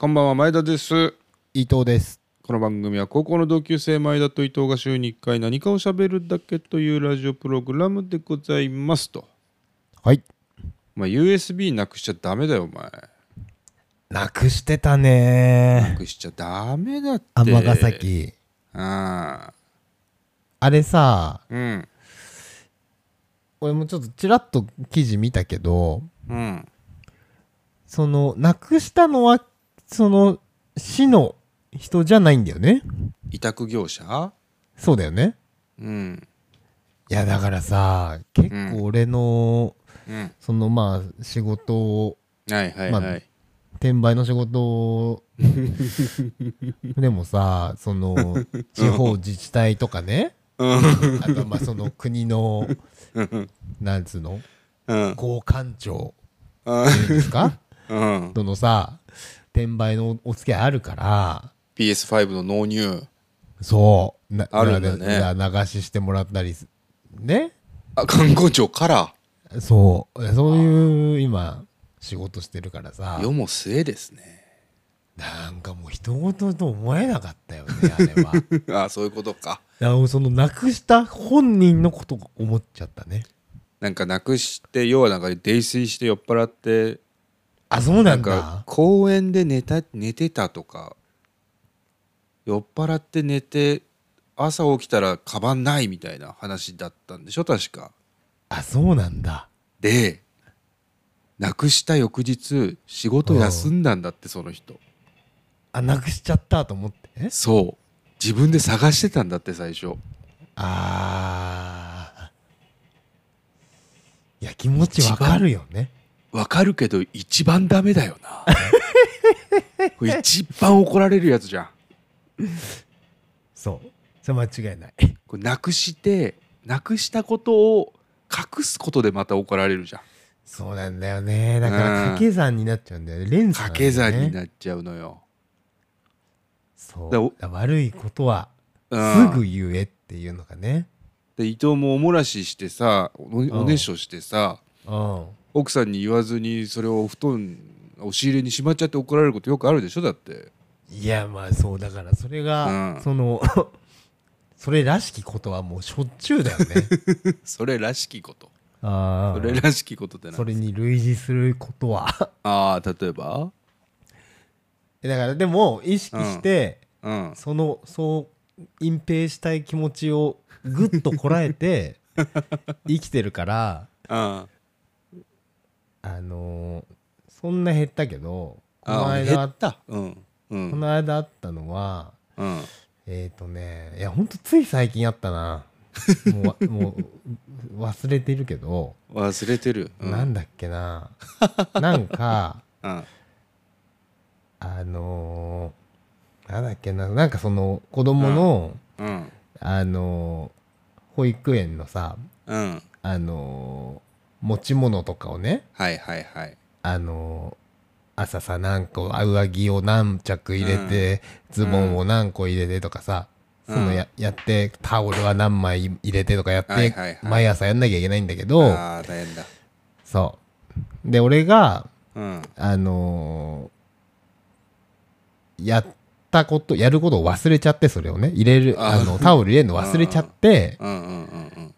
こんばんは前田です。伊藤です。この番組は高校の同級生前田と伊藤が週に1回何かを喋るだけというラジオプログラムでございますと。はい。お前 USB なくしちゃダメだよお前。なくしてたなねくしちゃダメだって。尼崎。ああ。れさ、あうん。俺もちょっとちらっと記事見たけど、うん。その、なくしたのは、その、市の人じゃないんだよね。委託業者？そうだよね。うん。いや、だからさ、結構俺の、うん。そのまあ、仕事を、はいはいはい、まあ転売の仕事 でもさ、その、地方自治体とかね、うん。あとまあその国の、なんつうの？うん。交換庁。うん。っていうんですか？うん。とのさ転売のお付き合いあるから。PS5 の納入。そう。なあるんだね。裏で流ししてもらったりすね？あ観光庁から？そう。そういう今仕事してるからさ。世も末ですね。なんかもう人事と思えなかったよねあれは。あそういうことか。そのなくした本人のことを思っちゃったね。なんかなくして要はなんか泥酔して酔っ払ってあそうななんだ公園で寝た寝てたとか酔っ払って寝て朝起きたらカバンないみたいな話だったんでしょ？確か。あそうなんだ。でなくした翌日仕事休んだんだってその人。あなくしちゃったと思って？そう。自分で探してたんだって最初。あー。いや気持ちわかるよねわかるけど一番ダメだよな。これ一番怒られるやつじゃん。そう。それ間違いない。これなくしてなくしたことを隠すことでまた怒られるじゃん。そうなんだよね。だかうん。ら掛け算になっちゃうんだよね。連鎖掛け算にっなっちゃうのよ、そう。悪いことはうん、すぐ言えっていうのがね。で伊藤もおもらししてさおおねしょしてさうん奥さんに言わずにそれをお布団押し入れにしまっちゃって怒られることよくあるでしょだって。いやまあそうだからそれが、うん。その それらしきことはもうしょっちゅうだよね。それらしきこと。あそれらしきことってなそれに類似することは。ああ例えば？だからでも意識して、うん。そのそう隠蔽したい気持ちをぐっとこらえて 生きてるからああのーそんな減ったけどこのあ間減った？うんうん。この間あったのはうん。えっ、ー、とねいやほんとつい最近あったな。もうわもう忘れてるけど、忘れてる、うん、なんだっけな。なんかうん。あのーなんだっけな。なんかその子供の、うん。あのー保育園のさうん。あのー持ち物とかをねはいはいはい。あのー朝さ何個上着を何着入れて、ズボンを何個入れてとかさ、うん。そのややってタオルは何枚入れてとかやって、毎朝やんなきゃいけないんだけどああ大変だ。そう。で俺がうん。あのーやったことやることを忘れちゃってそれをね。入れるああのタオル入れるの忘れちゃってうんうんうんうん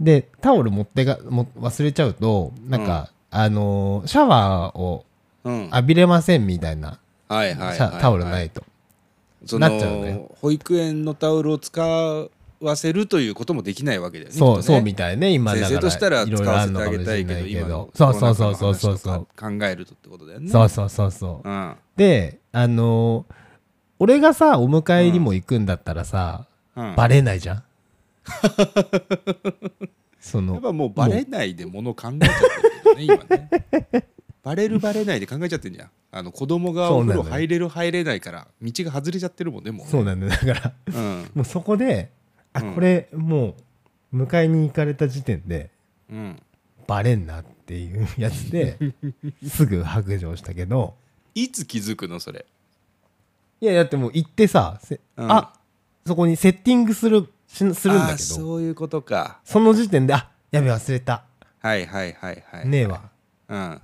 でタオル持ってがも忘れちゃうとなんか、あのーシャワーをうん。浴びれませんみたいな、はいはいはいはい。タオルないと、そなっちゃうのよの保育園のタオルを使わせるということもできないわけだよねそう、きっとね。そうみたいね今だから先生としたらいろい使わせてろあるのかもあげたいけどしれないけ今のどそうそうそうそうそう。そうコロナ禍の話とか考えるとってことだよね。そうそうそうそう。うん。であのー俺がさお迎えにも行くんだったらさ、うん。バレないじゃん そのやっぱもうバレないでもの考えちゃってるけどね今ね。バレるバレないで考えちゃってんじゃん。あの子供がお風呂入れる入れないから道が外れちゃってるもんねもうね。そうなんだよ。だからうん。もうそこであうん。これもう迎えに行かれた時点でうん。バレんなっていうやつで すぐ白状したけどいつ気づくのそれ？いやだってもう行ってさせうん。あそこにセッティングするしするんだけど。そういうことか。その時点であやべ忘れた。はいはいはいはい。ねえわ。うん。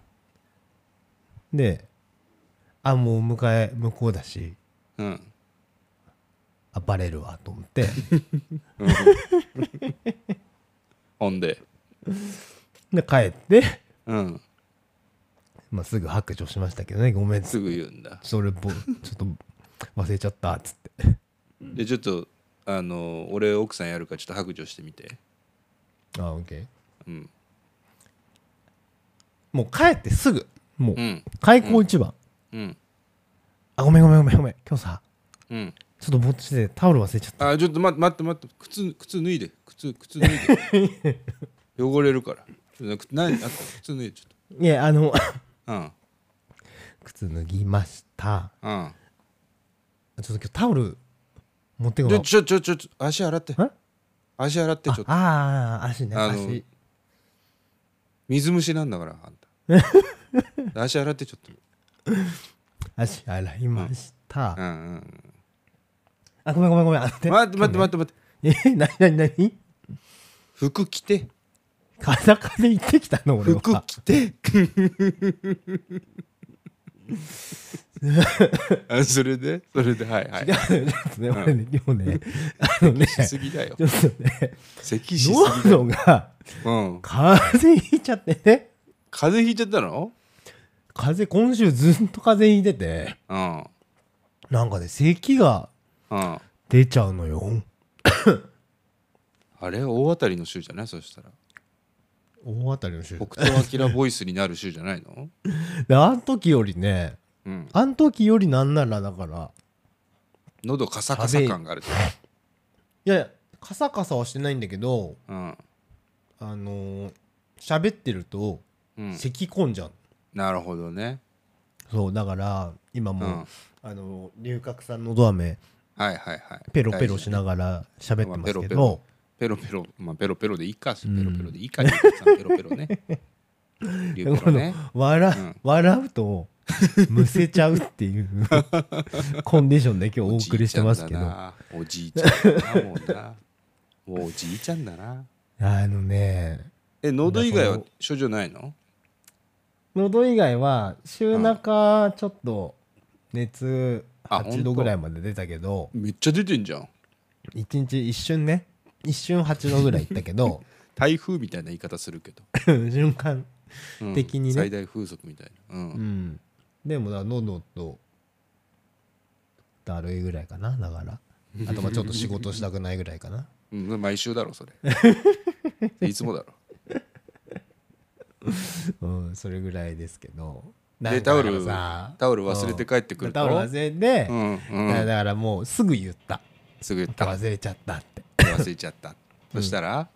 であもう迎え向こうだし。うん。あバレるわと思って。ほんで。で帰って、うん。まあ、すぐ白状しましたけどね。ごめん。すぐ言うんだ。それぼちょっと忘れちゃったっつって。でちょっとあの俺奥さんやるからちょっと白状してみて。あオッケー。うん。もう帰ってすぐ。もううん。開口一番、うん。あごめんごめんごめんごめん。今日さうん。ちょっとぼーっとしてタオル忘れちゃった。あちょっと待って待って。待って靴靴脱いで。靴靴脱いで。汚れるから。ちょっと何あ靴脱いでちょっいやあのとうん。靴脱ぎました。うん。ちょっと今日タオル持ってこちょちょちょちょ足洗って。え？足洗ってちょっと。ああー足ねあの足。水虫なんだからあんた。足洗ってちょっと。足洗いました、うん。うんあごめんごめんごめん待って。待って待って待ってえなになになに？服着て。裸で行ってきたの俺服は着てあそれで？それで？はいはい。いやちょっとね俺ね今日ねあのねしすぎだよ。ちょっとね咳しすぎだよ。喉がうん。風邪ひいちゃってね。風邪ひいちゃったの？風邪今週ずっと風邪ひいてて。うん。なんかね咳がうん。出ちゃうのよ。あれ？大当たりの週じゃない？そしたら大当たりの週北斗晶ボイスになる週じゃないの？であん時よりねうん。あん時よりなんならだから喉カサカサ感があるいやいやカサカサはしてないんだけどうん。あのー喋ってるとうん。咳込んじゃう、なるほどね。そうだから今もう、うん。あの龍角散のど飴はいはいはい。ペロペロしながら喋ってますけど、ペロペロまあペロペロでいいかペん。ロペロでいいかペロペロね。龍ペロね。笑,、うん。笑うとむせちゃうっていう コンディションで今日お送りしてますけど。あおじいちゃんだなもうな。もうおじいちゃんだな。のねえ喉以外は症状ないの？喉以外は週中ちょっと熱あ8度ぐらいまで出たけど。めっちゃ出てんじゃん。一日一瞬ね一瞬8度ぐらいいったけど 台風みたいな言い方するけど、瞬間うん的にね。最大風速みたいな。うん、うん。でもだ喉とだるいぐらいかなだから。あとまあちょっと仕事したくないぐらいかな。うん、毎週だろそれ。いつもだろ。うんそれぐらいですけど。でタオルさタオル忘れて帰ってくると？タオル忘れて、うんうん。だだからもうすぐ言ったすぐ言った。忘れちゃったって。忘れちゃった。そしたら？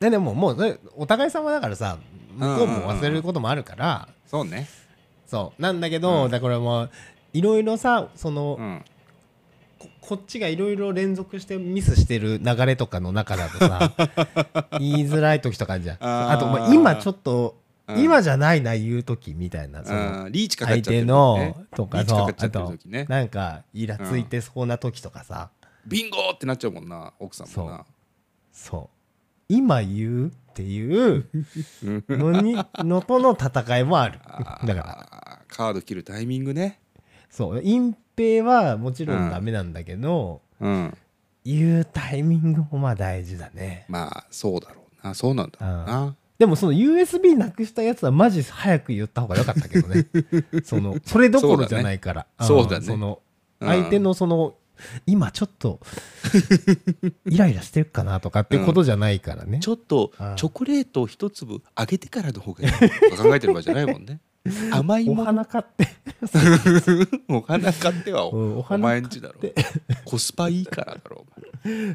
ででももうお互い様だからさ向こうも忘れることもあるから、そうね。そう。なんだけど、うん。だからもういろいろさその、うん。ここっちがいろいろ連続してミスしてる流れとかの中だとさ 言いづらい時とかあるじゃん。あとまあ今ちょっと、うん。今じゃないな言う時みたいなそのうん。リーチかかっ相ちゃってる時手のねとかリーチかそうあとなんかイラついてそうな時とかさ、ビンゴーってなっちゃうもんな奥さんもな。そう。今言うっていうのにのとの戦いもある。だから。カード切るタイミングね。そう。隠蔽はもちろんダメなんだけど、うん。言うタイミングもまあ大事だね。まあそうだろうな。そうなんだろうな。でもその USB なくしたやつはマジ早く言った方が良かったけどね。そのそれどころじゃないから。そうだね。相手のその今ちょっと イライラしてるかなとかっていうことじゃないからね、ちょっとうん。チョコレートを一粒あげてからの方がいいとか考えてる場合じゃないもんね。甘いおもの。花買って。お花買って はおうんお前んちだろ。コスパいいからだろ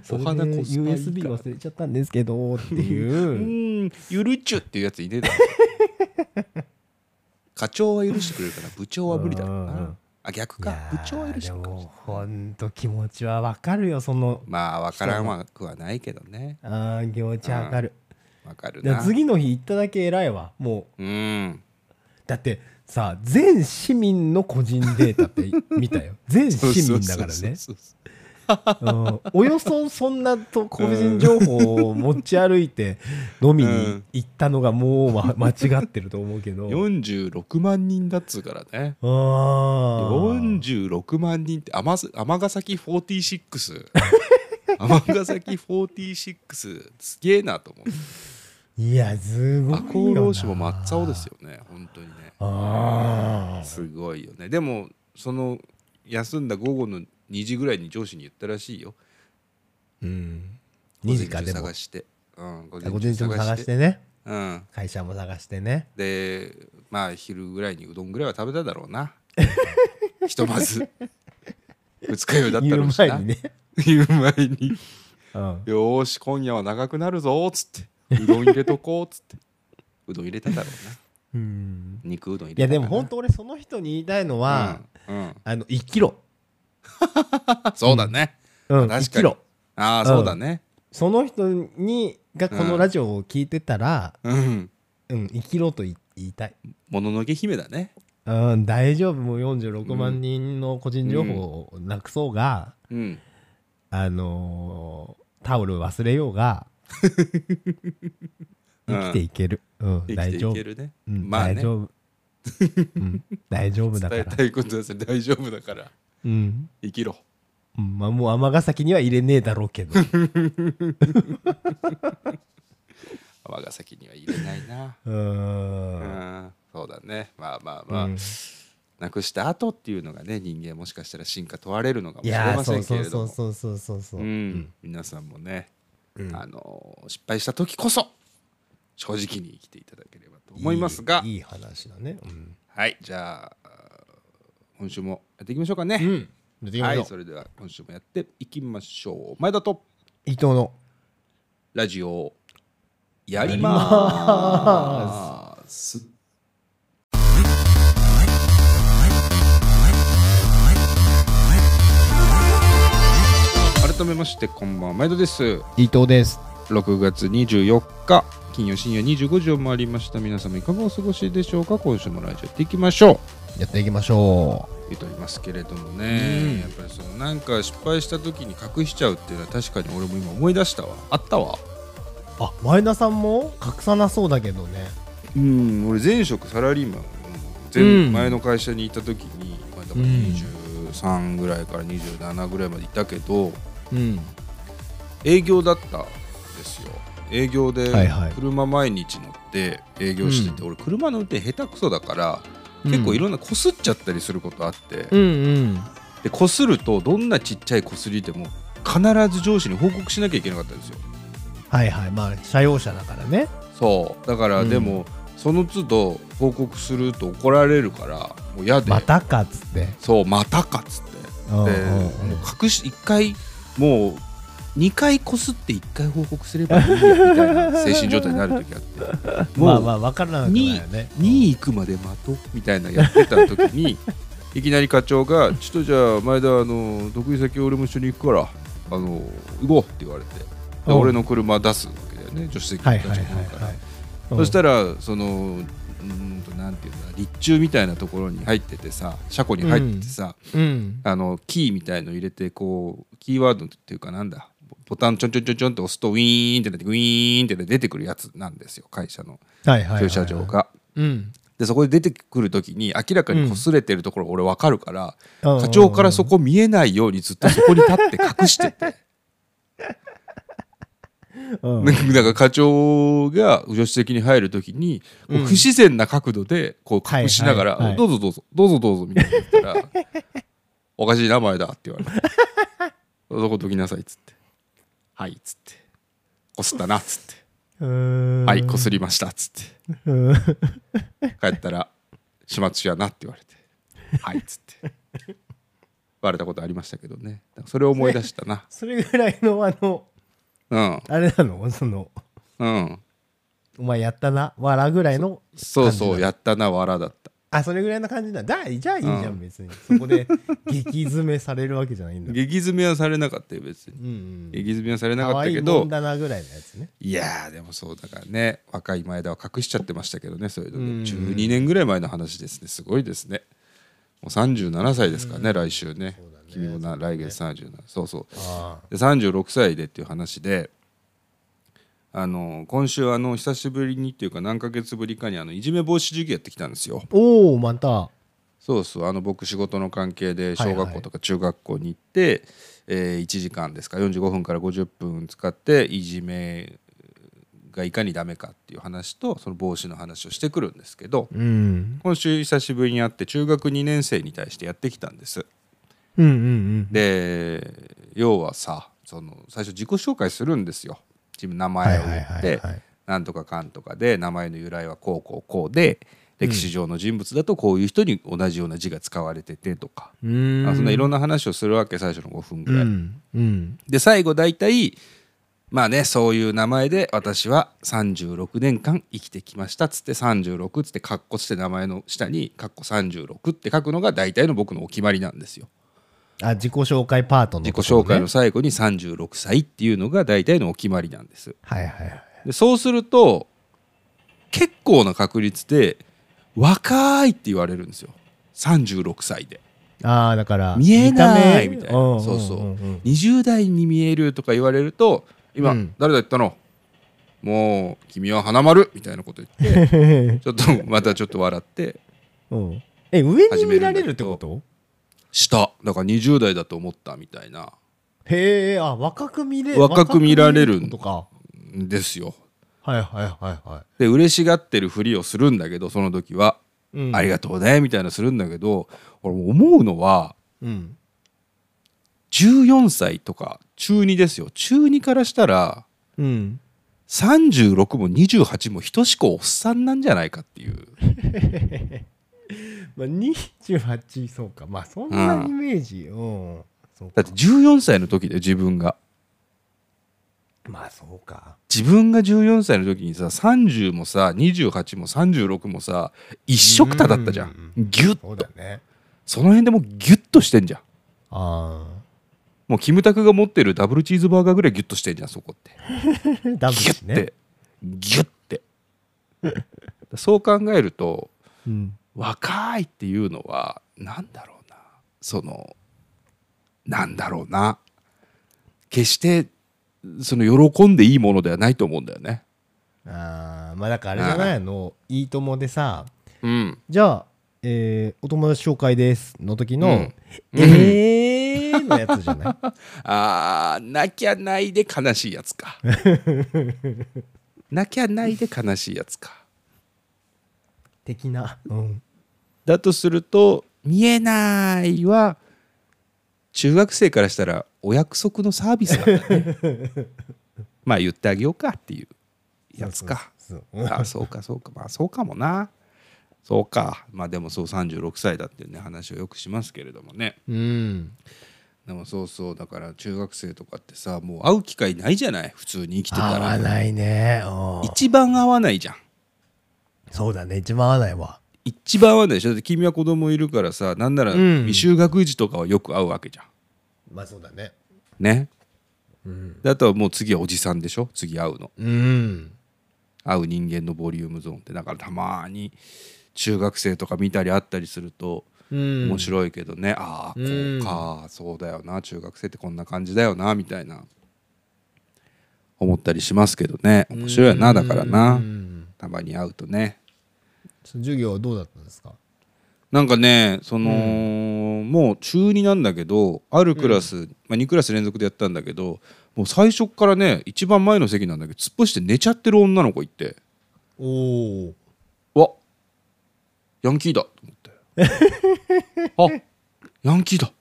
おお花コスパいい USB 忘れちゃったんですけどってういう。ん。ゆるっちゅっていうやついねえだろ。課長は許してくれるから部長は無理だろううんうんなあ逆か。部長は許してでくれるしもほんと気持ちはわかるよそのまあ分からんわくはないけどね。あー気持ちわかる。分かるな。次の日行っただけ偉いわもう。うん。だってさ全市民の個人データって見たよ。全市民だからね。そうん。およそそんなと個人情報を持ち歩いて飲みに行ったのがもう、ま、間違ってると思うけど。46万人だっつうからね。あー。46万人って尼尼崎46 尼崎46すげえなと思う。いやすごい赤穂浪士も真っ青ですよね本当にね。ああすごいよね。でもその休んだ午後の2時ぐらいに上司に言ったらしいよ。うん。2時かでも。探して、うん、午午前中も探してね。うん。会社も探してね。でまあ昼ぐらいにうどんぐらいは食べただろうな。ひとまず。二日酔いだった 言うろうしな前にね、言う前に。うん、よーし今夜は長くなるぞっつって。うどん入れとこうっつって。うどん入れただろうな。うん。肉うどん入れいやたでも本当俺その人に言いたいのは、うんうん。あの生きろ、そうだね、うん、確かに。ああそうだね。その人にがこのラジオを聞いてたら、うん。うん生きろと言いたい、もののけ姫だね。うん、大丈夫。もう46万人の個人情報をなくそうが、うん。あのータオル忘れようが 生きていける、うん大丈夫。うんまあね。大丈夫、うん、大丈夫だから。大丈夫だからうん生きろ。うん。まあもう尼崎には入れねえだろうけど。尼崎には入れないな。ううん。んそうだね。まあまあまあ、うん。なくした後っていうのがね人間もしかしたら進化問われるのかもいやーしれませそうんそうけれども。そうそうそうそうそううん。皆さんもね、うん。あの失敗した時こそ正直に生きていただければと思いますが。いいいい話だね。うん。はい。じゃあ今週もやっていきましょうかね、うん。やっていきましょう。はいそれでは今週もやっていきましょう。前田と伊藤の。ラジオやりまーす改めましてこんばんは毎度です。伊藤です。6月24日金曜深夜25時を回りました皆様いかがお過ごしでしょうか今週もラジオやっていきましょうやっていきましょ言っておりますけれどもね、うん。やっぱりそのなんか失敗した時に隠しちゃうっていうのは確かに俺も今思い出したわ。あったわ。うあ前田さんも隠さなそうだけどね。うん俺前職サラリーマン前、うん。前の会社にいた時に、まあ、だから23ぐらいから27ぐらいまでいたけどうん。営業だったんですよ。営業で車毎日乗って営業してて、俺車の運転下手くそだから結構いろんなこすっちゃったりすることあって、うんうん。でこするとどんなちっちゃいこすりでも必ず上司に報告しなきゃいけなかったんですよ。はいはい。まあ車用車だからね。そう。だからうん。でも、その都度報告すると怒られるからもう嫌で、またかっつって。そうまたかっつって。もう隠し1回もう2回こすって1回報告すればいいやみたいな 精神状態になる時あって。まあまあ分からないよね。2位行くまで待とうみたいなやってた時に いきなり課長が「ちょっとじゃあ前田あの得意先俺も一緒に行くからあの行こう」って言われて俺の車出すわけだよね助手席に立ちから。はいそしたらそのうーんとなんていうんだ立中みたいなところに入っててさ車庫に入っててさ、うん。あのキーみたいの入れてこうキーワードっていうかなんだボタンちょんちょんちょんちょんって押すとウィーンってなってウィーンって出てくるやつなんですよ会社の駐車場が。うん。でそこで出てくる時に明らかに擦れてるところ俺分かるから、うん。課長からそこ見えないようにずっとそこに立って隠してて。うん。だから課長が助手席に入る時に不自然な角度でこう隠しながら「はいはいはいどうぞどうぞどうぞどうぞ」みたいな言ったら「おかしいな前だ」って言われて「そこどきなさい」っつって「はい」っつって「こすったな」っつって。うー「ん。はいこすりました」っつって。うん。帰ったら「始末やな」って言われて「はい」っつって。言われたことありましたけどね。それを思い出したな。それぐらいのあのうん。あれなの？そのうん。お前やったなわらぐらいの？そうそうやったなわらだったあそれぐらいの感じだ。だじゃあいいじゃん、うん。別に。そこで激詰めされるわけじゃないんだ。激詰めはされなかったよ別に。うんうん。激詰めはされなかったけど。んだなぐらいのやつね。いやーでもそうだからね若い前田は隠しちゃってましたけどねそういうのうんね12年ぐらい前の話ですねすごいですね。もう37歳ですからね来週ね。君もな、来月37そうそう。あで36歳でっていう話であの今週あの久しぶりにっていうか何ヶ月ぶりかにあのいじめ防止授業やってきたんですよ。おおまた。そうそうあの僕仕事の関係ではいはい。小学校とか中学校に行って、えー1時間ですか45分から50分使っていじめがいかにダメかっていう話とその防止の話をしてくるんですけどうん。今週久しぶりに会って中学2年生に対してやってきたんです。うんうんうん。で要はさその最初自己紹介するんですよ。自分名前を言ってはいなんとかかんとかで名前の由来はこうこうこうで歴史上の人物だとこういう人に同じような字が使われててとか、そんないろんな話をするわけ最初の5分ぐらい。うん。うん。で最後大体まあねそういう名前で私は36年間生きてきましたっつって36っつってカッコつって名前の下にカッコ36って書くのが大体の僕のお決まりなんですよ。あ自己紹介パートの自己紹介の最後に36歳っていうのが大体のお決まりなんです。はいはいはい。でそうすると結構な確率で若いって言われるんですよ。36歳で。ああだから見えないみたいな。うんそうそう。んん20代に見えるとか言われると今、うん。誰だ言ったの？もう君は花丸。みたいなこと言って ちょっとまたちょっと笑って。うん。え上に見られるってこと？した。だから20代だと思ったみたいな。へえあ若く見れ若く見られる。んですよ。はいはいはいはで嬉しがってるふりをするんだけどその時は、い、うん、ありがとうねみたいなするんだけど俺思うのはうん。14歳とか中2ですよ。中2からしたらうん。36も28も等しくおっさんなんじゃないかっていう まあ28そうか。まあそんなイメージ。うん。そうか。だって14歳の時で自分が。まあそうか。自分が14歳の時にさ30もさ28も36もさ一緒くただったじゃん。うん。ギュッそうだね。その辺でもうギュッとしてんじゃん。あもうキムタクが持ってるダブルチーズバーガーぐらいギュッとしてんじゃんそこって。あ ダブギュルねッて。ギュッて。そう考えるとうん若いっていうのはなんだろうな。そのなんだろうな。決してその喜んでいいものではないと思うんだよね。あーまあだからあれじゃないあの「いいとも」でさうん、じゃあ、えーお友達紹介ですの時の「うん。えー」のやつじゃない？あーなきゃないで悲しいやつか。なきゃないで悲しいやつか。的な、うん、だとすると「見えない」は中学生からしたらお約束のサービスなんだね。まあ言ってあげようかっていうやつか。あそうかそうか。まあそうかもな。そうか。まあでもそう36歳だっていうね話をよくしますけれどもね。うん。でもそうそうだから中学生とかってさもう会う機会ないじゃない？普通に生きてた合わらないね。うん。一番会わないじゃん。そうだね。一番合わないわ一番会わないでしょ。だって君は子供いるからさなんならうん。未就学児とかはよく会うわけじゃん。まあそうだね。ね。うん。であとはもう次はおじさんでしょ？次会うの。うん。会う人間のボリュームゾーンって。だからたまに中学生とか見たり会ったりするとうん。面白いけどね、ああこうか、そうだよな。中学生ってこんな感じだよなみたいな。思ったりしますけどね。面白いよなだからうなん。たまに会うとね授業はどうだったんですか？なんかねその、もう中2なんだけどあるクラス、まあ、2クラス連続でやったんだけどもう最初っからね一番前の席なんだけど突っ伏して寝ちゃってる女の子いて。おおわ。ヤンキーだ。と思って。あヤンキーだ。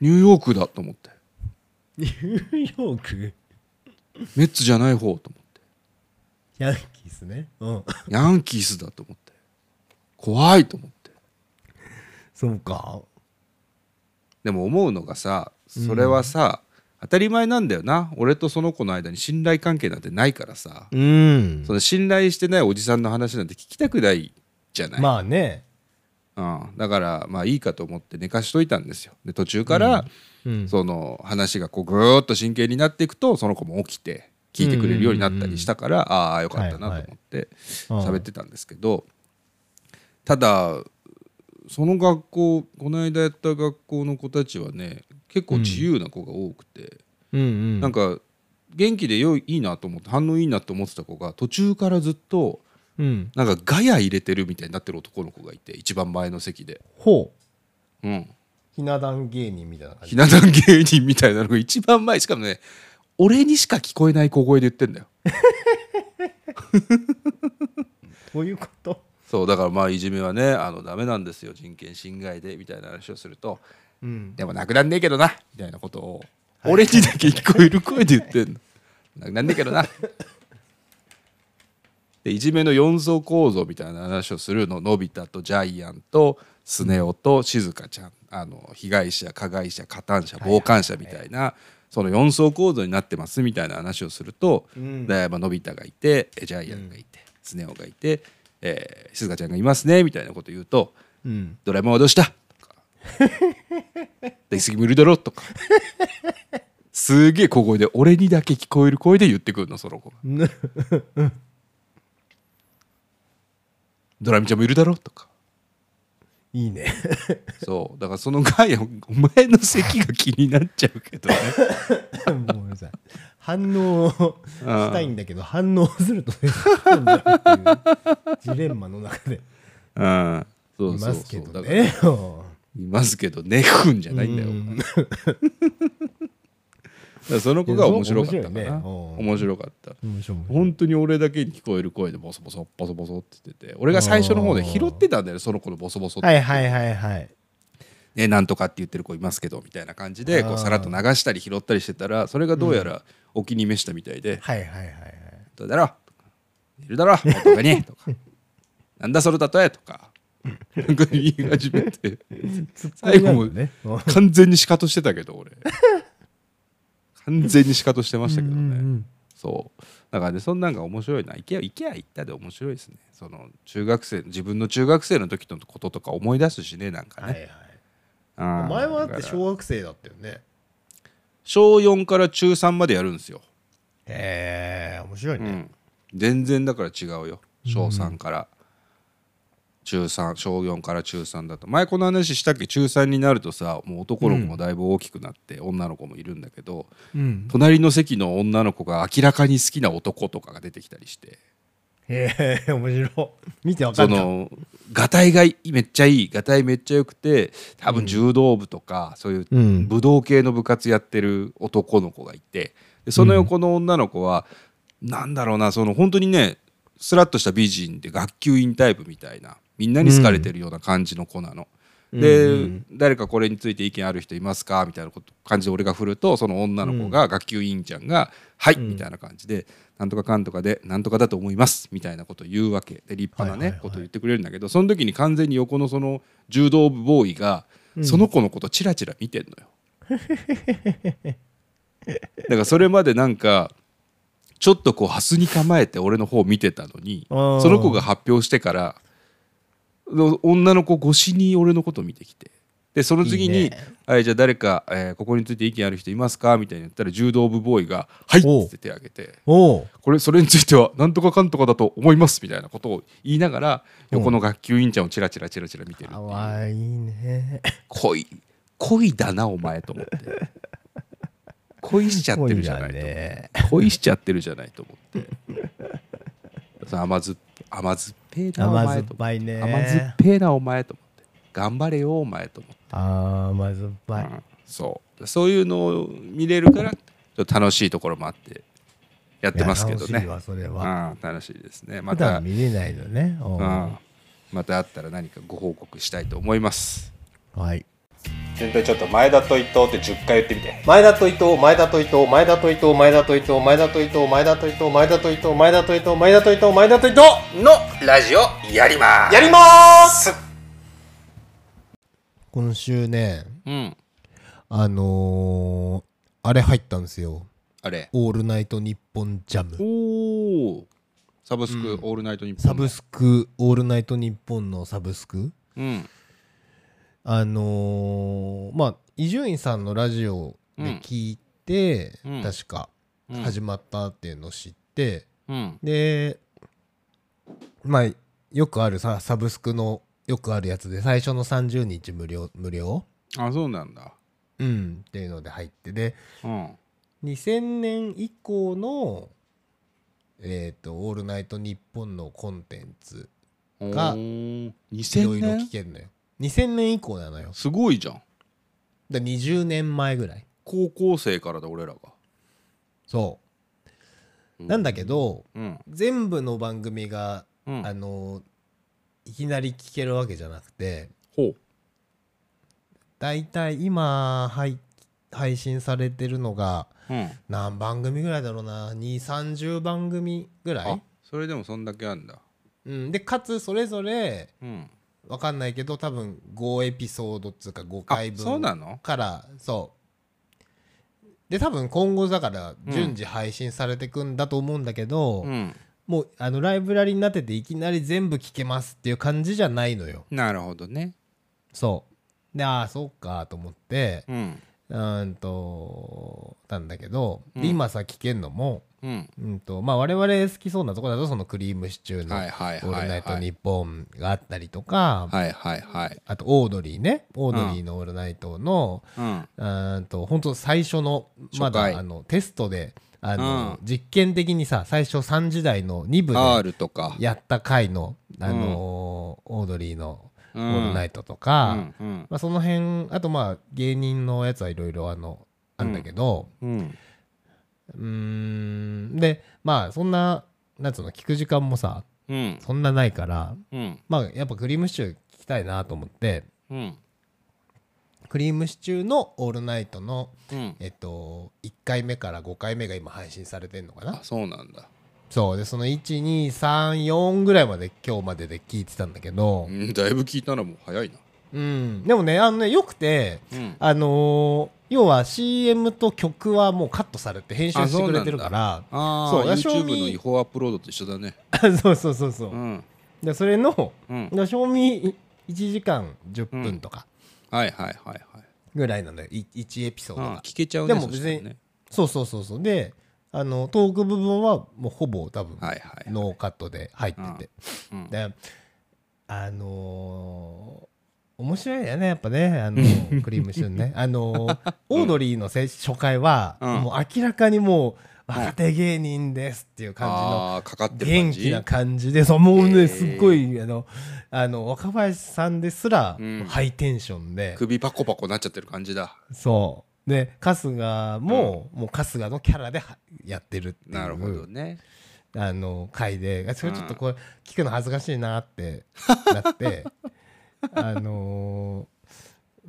ニューヨークだ。と思って。ニューヨーク？メッツじゃない方。と思って。ヤンスね。うん。ヤンキースだと思って。怖いと思って。そうか。でも思うのがさそれはさ、当たり前なんだよな。俺とその子の間に信頼関係なんてないからさ、うん。その信頼してないおじさんの話なんて聞きたくないじゃない、まあね。うん、だからまあいいかと思って寝かしといたんですよ。で途中から、うん。その話がこうぐーっと真剣になっていくとその子も起きて聞いてくれるようになったりしたから、ああよかったなと思ってうん。喋ってたんですけど、ただその学校この間やった学校の子たちはね結構自由な子が多くて、うん。うんなんか元気で良いいいなと思って反応いいなと思ってた子が途中からずっとうん。なんかガヤ入れてるみたいになってる男の子がいて一番前の席で、ほう。うん、ひな壇芸人みたいな感ひな壇芸人みたいなのが一番前しかもね俺にしか聞こえない小声で言ってんだよ。どういうこと？そうだからまあいじめはねあのダメなんですよ。人権侵害でみたいな話をするとうん。でもなくなんねえけどなみたいなことを俺にだけ聞こえる声で言ってんの。なくなんねえけどな。でいじめの4層構造みたいな話をするの。のび太とジャイアンとスネ夫と静香ちゃん。あの被害者加害者加担者傍観者みたいなその4層構造になってますみたいな話をすると、うん。でまあのび太がいてえジャイアンがいて、スネ夫がいて、えー静香ちゃんがいますねみたいなこと言うとうん「ドラえもんはどうした?」とか「出過ぎもいるだろ?」とか。すげえ小声で俺にだけ聞こえる声で言ってくるのその子が。ね 「ドラミちゃんもいるだろ?」とかいいね。そう。だからそのガヤお前の席が気になっちゃうけどね。もうさ反応したいんだけど反応するとねジレンマの中で。うん。そうそういますけどね。いますけどねふんじゃないんだよ、その子が面白かったかな。面面白かった。本当に俺だけに聞こえる声でボソボソボソボソって言ってて俺が最初の方で拾ってたんだよねその子のボソボソって、はいはいはいはい。ね、なんとかって言ってる子いますけどみたいな感じでこうさらっと流したり拾ったりしてたらそれがどうやらお気に召したみたいで。はいはいはいはい「どうだろう?」いるだろうとかに」とか「なんだその例え?」とか。なんか言い始めて。最後もね完全にシカトしてたけど俺 完全にシカトしてましたけどね、うんうんうん。そう。だからねそんなんが面白いな。行け行けや行ったで面白いですね。その中学生自分の中学生の時のこととか思い出すしねなんかね、はいはい。あー前はだって小学生だったよね。小4から中3までやるんですよ、へえ面白いうねん、全然だから違うよ。小3から中3小4から中3だと。前この話したっけ？中3になるとさもう男の子もだいぶ大きくなって、女の子もいるんだけどうん。隣の席の女の子が明らかに好きな男とかが出てきたりして。へえ面白い。見てわかんないそのがたいがめっちゃいいがたいめっちゃよくて多分柔道部とか、そういううん。武道系の部活やってる男の子がいてでその横の女の子は、なんだろうなその本当にねスラッとした美人で学級委員タイプみたいなみんなに好かれてるような感じの子なの。で、うん誰かこれについて意見ある人いますか？みたいなこと感じで俺が振るとその女の子が、学級委員ちゃんが「はい」みたいな感じで「なんとかかんとかでなんとかだと思います」みたいなことを言うわけ。で立派なね、ことを言ってくれるんだけどその時に完全に横のその柔道部ボーイが、その子のことチラチラ見てんのよ。だからそれまでなんかちょっとこうハスに構えて俺の方を見てたのにその子が発表してからの女の子越しに俺のことを見てきて。でその次にいいね。はい、じゃあ誰か、えーここについて意見ある人いますか?」みたいに言ったら柔道部ボーイが「はい」っおう。つって手を挙げて。おう。これそれについてはなんとかかんとかだと思いますみたいなことを言いながら横の学級委員ちゃんをチラチラチラチラ見てるっていかうわいいね。恋恋だなお前と思って。恋しちゃってるじゃないと思っ恋しちゃってるじゃないと思って。さ甘酸っ甘酸っぱいなお前とぱい。ね甘酸っぱいなお前と思って。頑張れよお前と思って、あー甘酸っぱい。うんそう。そういうのを見れるからちょっと楽しいところもあってやってますけどね。楽しいわそれは。うん楽しいですね。ま普た段見れないのね。うんまたあったら何かご報告したいと思います。はい全体ちょっと前田と伊藤って10回言ってみて。前田と伊藤前田と伊藤前田と伊藤前田と伊藤前田と伊藤前田と伊藤前田と伊藤前田と伊藤前田と伊藤前田と伊藤のラジオやります。やります。今週ねうん。あのー、あれ入ったんですよ。あれ「オールナイトニッポンジャム。おおサブスク、うん。オールナイトニッ」ポンサブスク「オールナイトニッポン」のサブスク。うんあのー、まあ伊集院さんのラジオで聞いて、うん。確かうん。始まったっていうのを知って、うん。でまあよくあるさサブスクのよくあるやつで最初の30日無料無料？あそうなんだ。うんっていうので入ってでうん。2000年以降のえっ、と「オールナイトニッポン」のコンテンツがおー。いろ2000いろ聞年けるのよ2000年以降なのよ。すごいじゃん。だ20年前ぐらい。高校生からだ俺らが。そう。なんだけどうん。全部の番組が、うん。あのいきなり聞けるわけじゃなくてほだいたい今配配信されてるのがううん。何番組ぐらいだろうな？2 3 0番組ぐらあい、それでもそんだけあんだ。うん、でかつそれぞれうんわかんないけど多分5エピソードっつうか5あ回分からそう。で多分今後だから順次配信されてくんだと思うんだけど、うん。もうあのライブラリになってていきなり全部聞けますっていう感じじゃないのよ。なるほどね。そう。でああそうかと思ってうん。うーんとなんだけど、でうん。今さ聞けんのもうん。うんとまあ我々好きそうなとこだとそのクリームシチューの「はいはいオールナイトニッポン」があったりとか、はいはいはい。あとオードリーね。オードリーの「オールナイトの」うん。うーんと本当最初のまだあのテストであの、実験的にさ最初3時台の2部で R とか。やった回の、あのーオードリーの「オうん。ールナイト」とか、うんうん。まあ、その辺あとまあ芸人のやつはいろいろあのあんだけどうんうーん。でまあそんななんつうの聞く時間もさうん。そんなないからうん。まあやっぱクリームシチュー聞きたいなと思ってうん。クリームシチューの「オールナイトの」うん。えっと1回目から5回目が今配信されてんのかな？あそうなんだ。そう。でその1234ぐらいまで今日までで聞いてたんだけどうんだいぶ聞いたらもう。早いなうん。でもねあのねよくてうん。あのー要は CM と曲はもうカットされて編集してくれてるから。ああそうだ YouTube の違法アップロードと一緒だね。そうそうそうそう、うん。でそれのうん。だ賞味1時間10分とかはいはいはいはい。ぐらいなんだよ。1エピソードが、あ聞けちゃうねでも別にそね。そうそうそうそう。であのトーク部分はもうほぼ多分はいはいノーカットで入ってて、うん。であのー面白いよねやっぱねあの クリームシューンね。あのーオードリーのせ初回は、うん。もう明らかにもう若手芸人ですっていう感じの元気な感じでそうもうねすっごいあのあの若林さんですら、うん。ハイテンションで。首パコパコなっちゃってる感じだ。そう。で春日も、もう春日のキャラではやってるっていうなるほどね。あの回であそれちょっとこれ聞くの恥ずかしいなってなって あのー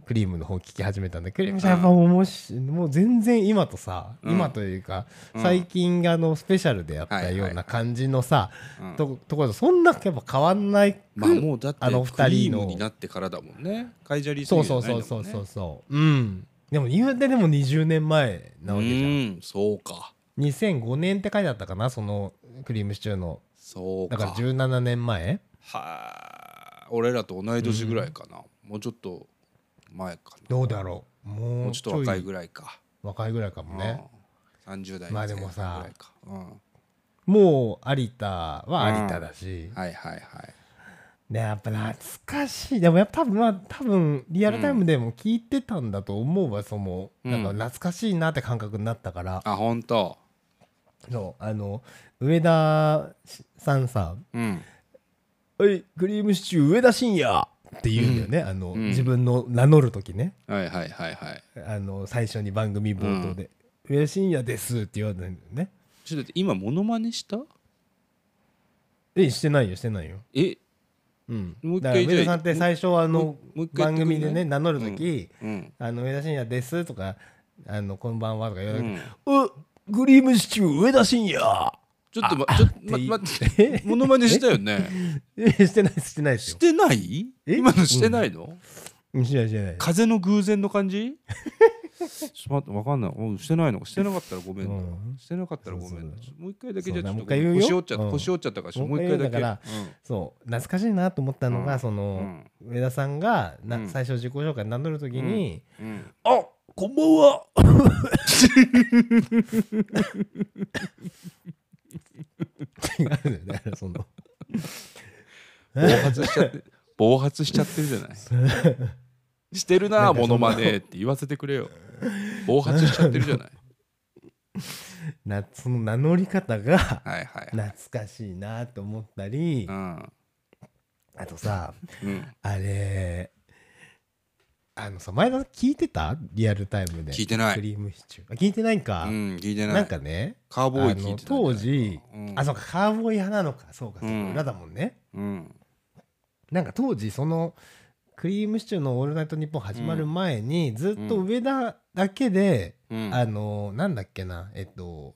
クリームの方聞き始めたんでクリームさんやっぱもしもう全然今とさ、うん。今というか、うん。最近あのスペシャルでやったような感じのさ、うん。とところとそんなやっぱ変わんないく、まあもうだってあのクリー二人のムになってからだもんね。カイジャリーそうそうそうそうそうそう。うん。でも言うてでも20年前なわけじゃん。うんそうか。2005年って書いてあったかなそのクリームシチューの。そうか。だから17年前？はあ俺らと同い年ぐらいかな、もうちょっと前かな。どうだろう。もうもうちょっと若いぐらいか。若いぐらいかもね。うん。30代まあでもさ前半ぐらいか、うん、もう有田は有田だし、はいはいはい。ねやっぱ懐かしい。でもやっぱ多分まあ多分リアルタイムでも聞いてたんだと思うわその、うんなんか懐かしいなって感覚になったから、あ本当。そうあの上田さんさうん「はいクリームシチュー上田晋也」って言うんだよね、あのうん。自分の名乗る時ね。はいはいはいはい。あの最初に番組冒頭で「上田晋也です」って言われるんだよね。ちょっと今モノマネした？えしてないよしてないよ。え？うん、もう一だから回上田さんって最初あの番組でね名乗る時、うん。あの上田晋也です」とか「あのこんばんは」とか言わうれてん「うグリームシチュー上田晋也ちょっとまちょっとまって待ってモノマネしたよね」えしてないしてないしてない？え？今のしてないの、うん。してないしてない。風の偶然の感じ？ちょっと待ってわかんない。おしてないの？してなかったらごめんな、うん。してなかったらごめんな。もう一回だけじゃちょっと腰折っちゃった、うん。腰折っちゃったからももう一回だけ。回だかそう懐かしいなと思ったのが、うん。その、うん。上田さんが最初自己紹介名乗る時にうん。うん「あこんばんは!」違うんだよねその。暴発しちゃって暴発しちゃってるじゃない？してるなモノマネって言わせてくれよ。暴発しちゃってるじゃない？なその名乗り方が懐かしいなと思ったりうん。あとさうん。あれあのさ前田さん聞いてた？リアルタイムで。聞いてない。クリームシチュー。あ聞いてないんか、うん聞いてない。なんかねカーボーイ聞いてた当時、うん。あそうかカーボーイ派なのか。そうかそうか、うん。裏だもんね。うん。なんか当時そのクリームシチューの「オールナイトニッポン」始まる前に、ずっと上田だけで、うん。あのなんだっけなえっと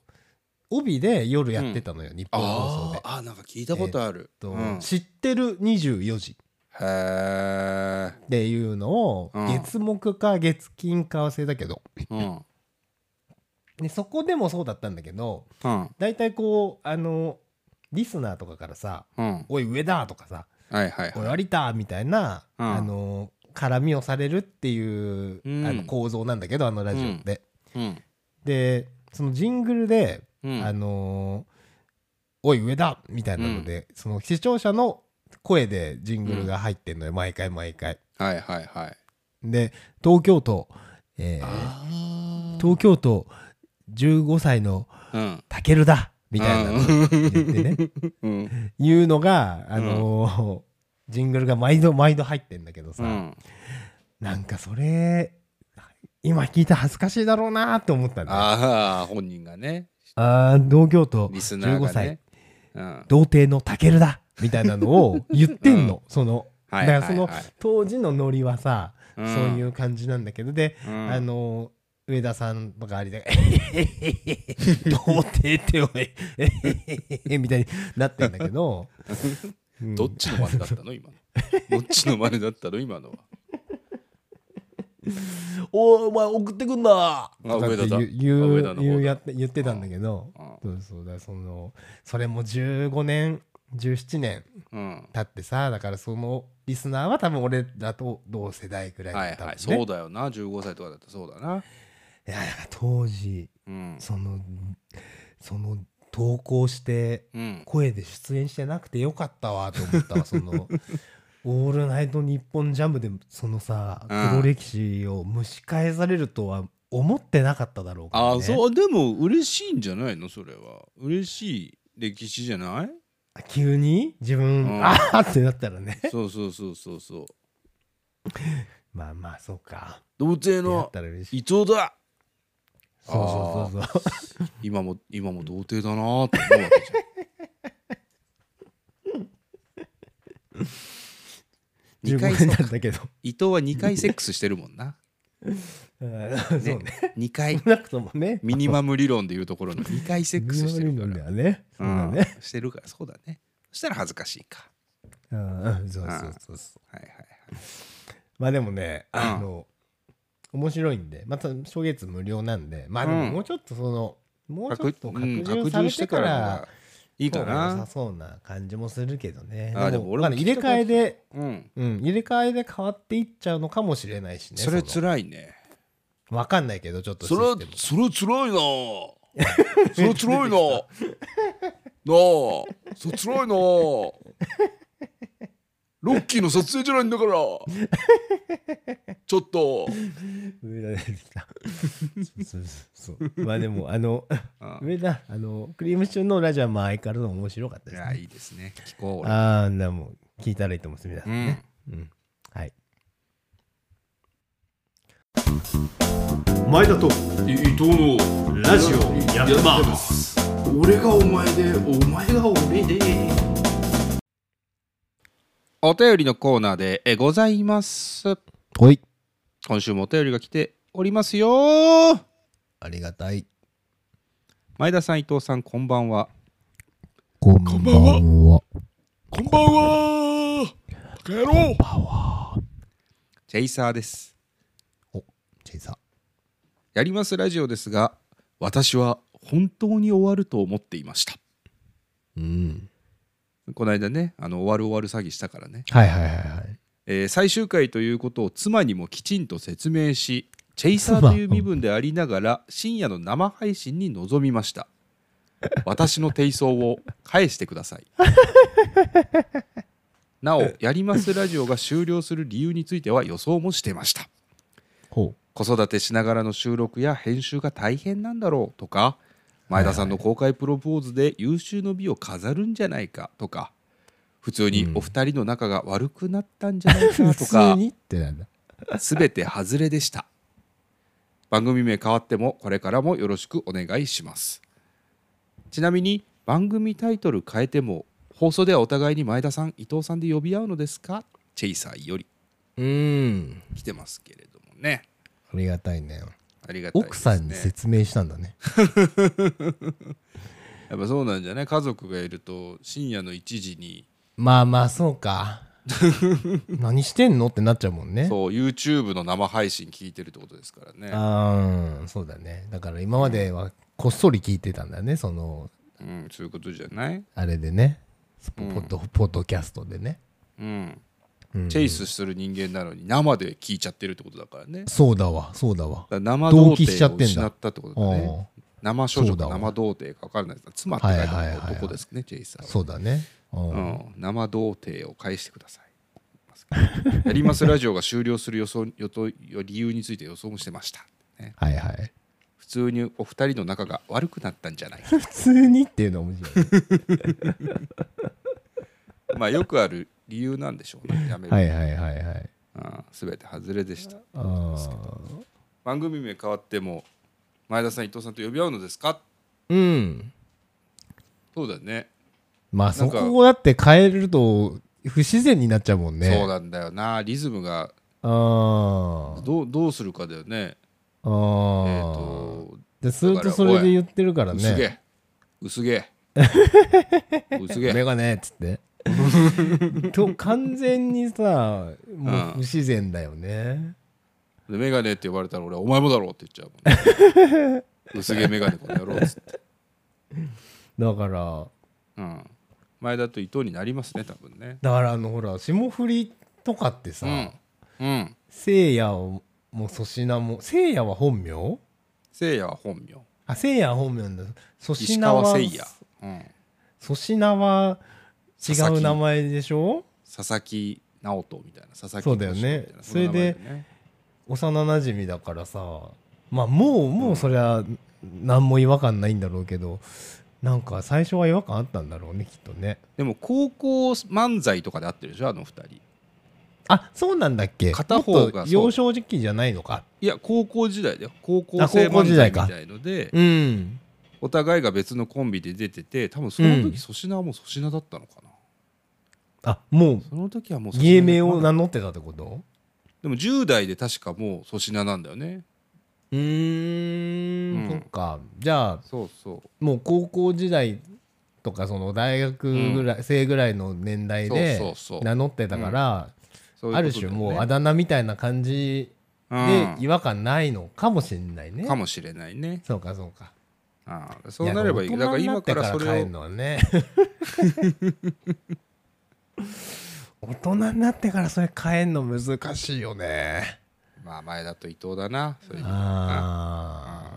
帯で夜やってたのよ、日本放送で。あ。ーあなんか聞いたことある、とうん。知ってる24時へえっていうのを、うん月木か月金か忘れたけど。うん。でそこでもそうだったんだけどうん。大体こうあのリスナーとかからさうん「おい上田」とかさはいはい「おい。はい有田」みたいな、うん。あの絡みをされるっていう、うん。あの構造なんだけどあのラジオって。うん。でそのジングルで、うん。あのーおい上田みたいなので、その視聴者の声でジングルが入ってんのよ、毎回毎回。はいはいはい。で東京都、えー東京都15歳のうん。たけるだみたいなの言ってね、うん。いうのが、あのージングルが毎度毎度入ってんだけどさ、うん。なんかそれ今聞いたら恥ずかしいだろうなって思ったんだよ。ああ本人がね。あー東京都リスナー15歳がね。うん。童貞のたけるだみたいなのを言ってんの、そのはいだからその、当時のノリはさ、うん。そういう感じなんだけど。で、うん。あの上田さんとかありで「童貞っておいえへへへ」みたいになってんだけど、うんどっちの真似だったの今のどっちの真似だったの今のはおいお前送ってくんなとかって言う言うって言ってたんだけどそうそうだそのそれも15年17年うん。経ってさだからそのリスナーは多分俺らと同世代ぐらいだはいったもんね。はいそうだよな。15歳とかだったらそうだな。いや当時うん。そのその投稿してうん。声で出演してなくてよかったわと思ったわ その「オールナイトニッポンジャムでそのさうん。黒歴史を蒸し返されるとは思ってなかっただろうから、ね、ああそう。でも嬉しいんじゃないの？それは。嬉しい歴史じゃない？急に？自分、うん。あーってなったらね。そうそうそうそうそう。まあまあそうか。童貞の伊藤だ。そうそうそうそう。今も今も童貞だなって思うわけじゃん。二15回年なんだけど。伊藤は2回セックスしてるもんな。うんそうね。2回。少なくともね。ミニマム理論でいうところの2回セックスしてるから。ね。そうだね。うん。してるから。そうだね。そしたら恥ずかしいか。うん。うんそうそうそう。そうはいはいはい。まあでもねうん。あの面白いんで。また初月無料なんで。まあでもうん。もうちょっとそのもうちょっと拡充されてからがいいか良さなそうな感じもするけどね。あーでも俺もまあ入れ替えでうん。うん。入れ替えで変わっていっちゃうのかもしれないしねそれの。辛いねわかんないけどちょっとシそれはそれは辛いな。それは辛いな。なあ。それ辛いな。ロッキーの撮影じゃないんだから。ちょっと。そうそうそうまあでもあのあ上田あのクリームシチューのラジオはまあ相変わらず面白かったいやですね。いいですね。聞こう俺。ああなもう聞いたらいいと思います皆さうん。んねうん。はい前田と伊藤のラジオやってます。俺がお前でお前が俺で。お便りのコーナーでえございます。ほい。今週もお便りが来ておりますよ。ありがたい。前田さん伊藤さんこんばんは。こんばんは。こんばんは。バカ野郎チェイサーですチェイサやりますラジオですが私は本当に終わると思っていました。ーうん。この間ねあの終わる終わる詐欺したからね、はいはいはいはい。えー最終回ということを妻にもきちんと説明しチェイサーという身分でありながら深夜の生配信に臨みました。私の低層を返してください。なおやりますラジオが終了する理由については予想もしてました。ほ子育てしながらの収録や編集が大変なんだろうとか前田さんの公開プロポーズで優秀の美を飾るんじゃないかとか普通にお二人の仲が悪くなったんじゃないかとか通にってなんだ。全て外れでした。番組名変わってもこれからもよろしくお願いします。ちなみに番組タイトル変えても放送ではお互いに前田さん伊藤さんで呼び合うのですか？チェイサーより。うん。来てますけれどもねありがたいね。ありがたいね。奥さんに説明したんだね。やっぱそうなんじゃない？家族がいると深夜の1時に。まあまあそうか。何してんの？ってなっちゃうもんね。そう YouTube の生配信聞いてるってことですからね。あーうんそうだね。だから今まではこっそり聞いてたんだねそのうんそういうことじゃない？あれでね。ポッドポッドキャストでね、うんうんチェイスする人間なのに生で聞いちゃってるってことだからね。そうだわそうだわ。生同童貞を期しちゃってんだ失ったってことだ。ね生処女か生童貞か分からないです。が妻って書いてある男ですねチェイサーは。そうだね。うん。うん、生童貞を返してください。やりますラジオが終了する予想予想理由について予想もしてました、ね、はいはい。普通にお二人の仲が悪くなったんじゃないか。普通にっていうの面白いまあよくある理由なんでしょうね。やめる、はいはいはいはい。うん、全て外れでした。番組名変わっても前田さん伊藤さんと呼び合うのですか？うん。そうだよね。まあそこをだって変えると不自然になっちゃうもんね。そうなんだよな。リズムがあーどうどうするかだよね。あえっ、ーとでずっとそれで言ってるから薄毛。ね薄毛。薄毛。メガネっつって と完全にさもう不自然だよね、でメガネって呼ばれたら俺はお前もだろうって言っちゃうもん、ね、薄毛メガネこの野郎っつって、だからうん、前だと伊藤になりますね多分ね。だからあのほら霜降りとかってさ、うん。うん。せいやも粗品もせいやは本名？せいやは本名。あせいやは本名なんだ。粗石品は川せいや、うん、粗品は違う名前でしょ？佐々木直人みたいな。佐々木そうだよね。それで幼なじみだからさまあもうもうそりゃ何も違和感ないんだろうけどなんか最初は違和感あったんだろうねきっとね。でも高校漫才とかで会ってるでしょ？あの二人。あそうなんだっけ？片方が幼少時期じゃないのか？いや高校時代だよ。高校あ生漫時代か才みたいのでうん。お互いが別のコンビで出てて多分そのうん。時粗品はもう粗品だったのかな、あもその時はもう芸名を名乗ってたってこと？でも10代で確かもう粗品なんだよね。うーんうん。そっか。じゃあそうそう。もう高校時代とかその大学ぐらい、生ぐらいの年代で名乗ってたから、ある種もうあだ名みたいな感じで違和感ないのかもしれないね、かもしれないね。そうかそうか。ああそうなればいい。やだから今からそ大人になって帰れをるのはね 大人になってからそれ変えんの難しいよね。まあ前だと伊藤だな。そういうあ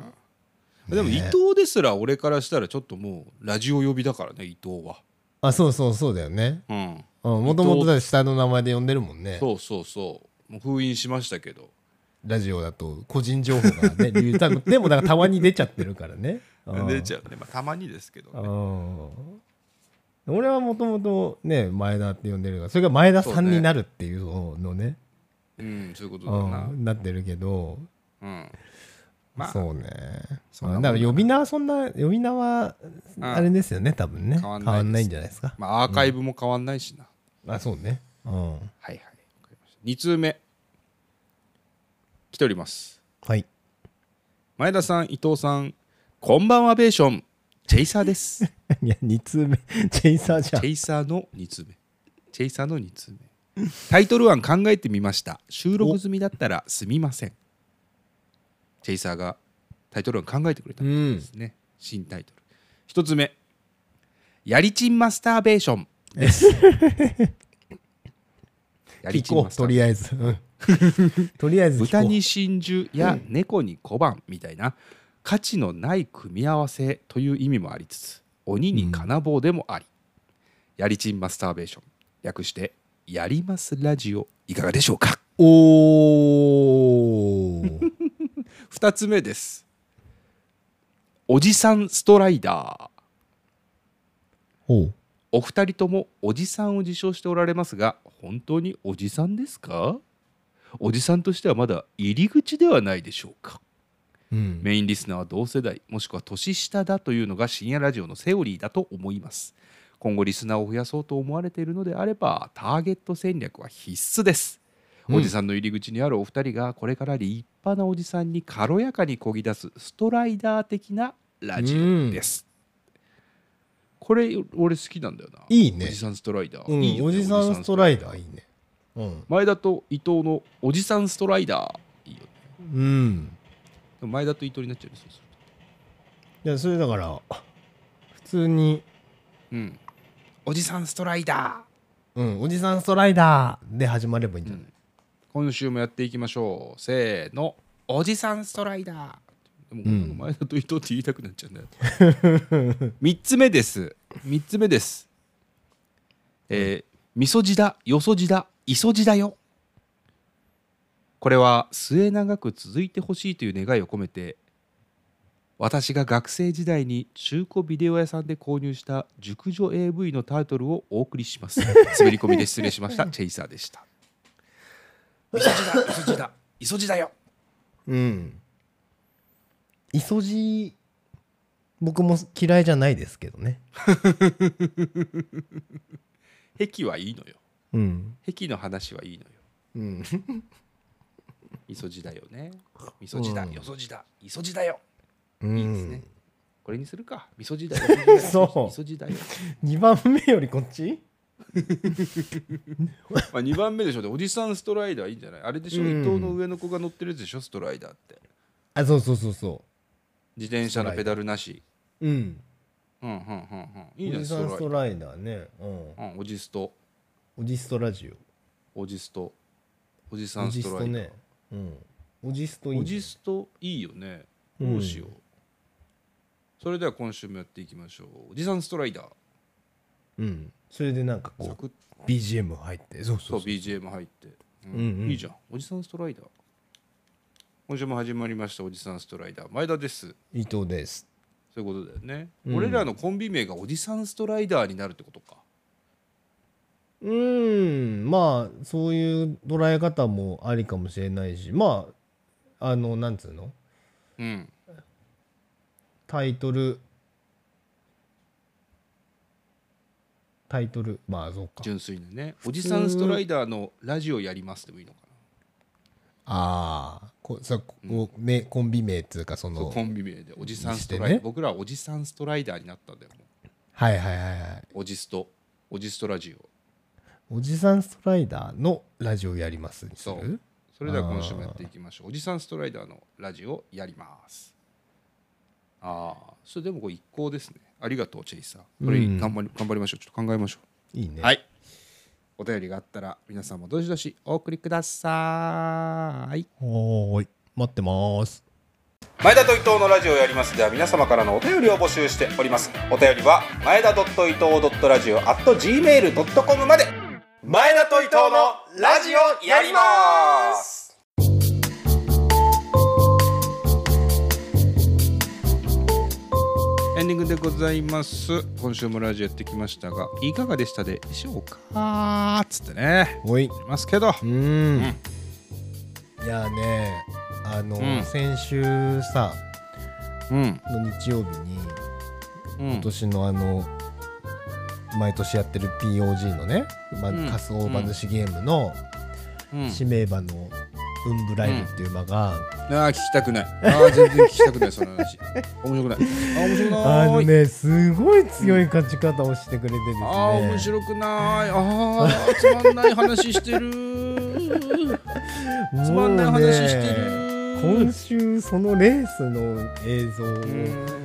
なでも伊藤ですら俺からしたらちょっともうラジオ呼びだからね伊藤は。ああそうそうそうだよね。うん。もともと下の名前で呼んでるもんね。そうそうそう。もう封印しましたけど。ラジオだと個人情報がね でもだからたまに出ちゃってるからね。出ちゃうね、まあ、たまにですけどね。うん俺はもともとね前田って呼んでるからそれが前田さんになるっていうのね。うんそういうことうだな、んなってるけど。うん、まあ。そうね。そだだから呼び名はそんな呼び名はうん。あれですよね多分ね。変わんないんじゃないですか。まあアーカイブも変わんないしな、あそうね。うん。はいはい。わかりました2通目。来ております。はい。前田さん伊藤さんこんばんはベーションチェイサーです。いや2通目。チェイサーじゃん。チェイサーの2通目。チェイサーの2通目。タイトル案考えてみました。収録済みだったらすみません。チェイサーがタイトル案考えてくれたんですね、新タイトル。1つ目。やりちんマスターベーション。です やりちんマスターとりあえず。うん。とりあえず豚に真珠や猫に小判みたいな価値のない組み合わせという意味もありつつ鬼に金棒でもあり、やりちんマスターベーション略してやりますラジオいかがでしょうか？おー。2つ目です。おじさんストライダー。お二人ともおじさんを自称しておられますが本当におじさんですか？おじさんとしてはまだ入り口ではないでしょうか？うん。メインリスナーは同世代もしくは年下だというのが深夜ラジオのセオリーだと思います。今後リスナーを増やそうと思われているのであればターゲット戦略は必須です。うん。おじさんの入り口にあるお二人がこれから立派なおじさんに軽やかにこぎ出すストライダー的なラジオです、これ俺好きなんだよな。いいね。おじさんストライダー、うんいいおじさんストライダー。いいね。うん。前田と伊藤のおじさんストライダー。いいよね。うん前田と伊藤になっちゃうねそうするいやそれだから普通にとうん。おじさんストライダー。うんおじさんストライダーで始まればいいんじゃない、今週もやっていきましょう。せーの。おじさんストライダー。でも、うん。前田と伊藤って言いたくなっちゃうんだよ。3つ目です。3つ目です。えー、みそじだよそじだいそじだよこれは末永く続いてほしいという願いを込めて私が学生時代に中古ビデオ屋さんで購入した熟女 AV のタイトルをお送りします 滑り込みで失礼しましたチェイサーでしたいそじだいそじだいそじだようん。いそじ、僕も嫌いじゃないですけどね。壁はいいのようん。壁の話はいいのようん。いそじだよね。みそじだ、うん。よそじだいそじだようん。いいですね。これにするか。みそじだよよそうみそじだよ2番目よりこっち？まあ2番目でしょ。でおじさんストライダーいいんじゃない？あれでしょ、うん。伊藤の上の子が乗ってるやつでしょストライダーって。あ、そうそうそうそ自転車のペダルなし。う。うん。うんうんうんうん。いいおねじさんストライダー。ね。うん。うんおじスト。おじストラジおじスト。おじさオ。おんじストライダー、ね。うん。おじストいい、ね。おじストいいよね。どうしよう、それでは今週もやっていきましょう。おじさんストライダー。うん。それでなんかこう、BGM 入って。そうそそうう。そう。BGM 入って、うん。うんうん。いいじゃん。おじさんストライダー。今週も始まりましたおじさんストライダー。前田です。伊藤です。そういうことだよね、うん。俺らのコンビ名がおじさんストライダーになるってことかうーん。まあそういう捉え方もありかもしれないし。まああのなんつうの？うん。タイトル。タイトル。まあそうか。純粋にね。おじさんストライダーのラジオやりますでもいいのかああこさこうめコンビ名っていうかそなそうのコンビ名で。おじさんストライダー、にしてね。僕らはおじさんストライダーになったんだよもはいはいはいはい。うおじストおじストラジオおじさんストライダーのラジオやりますにすそう。るそれでは今週もやっていきましょう。おじさんストライダーのラジオやります。ああそれでもこれ一行ですね。ありがとうチェイサー。これうん。頑張り,、頑張りましょう。ちょっと考えましょいいね。うはい。お便りがあったら皆さんもどしどしお送りください。はーい。待ってます。前田と伊藤のラジオをやりますでは皆様からのお便りを募集しております。お便りは前田伊藤ラジオ at gmail.com まで前田と伊藤のラジオやります。エンディングでございます。今週もラジオやってきましたがいかがでしたでしょうか？つってね。おい。ありますけど。うーん。いやねあの、うん。先週さうん。の日曜日にうん。今年のあの毎年やってる POG のね、まあうん。仮想馬主ゲームのうん。使命馬のウンブライルっていう馬が、ああ聞きたくない。ああ全然聞きたくないその話。面白くない。あー面白くない。あのねすごい強い勝ち方をしてくれてですね、ああ面白くない。ああつまんない話してる。つまんない話してる。今週そのレースの映像をうん。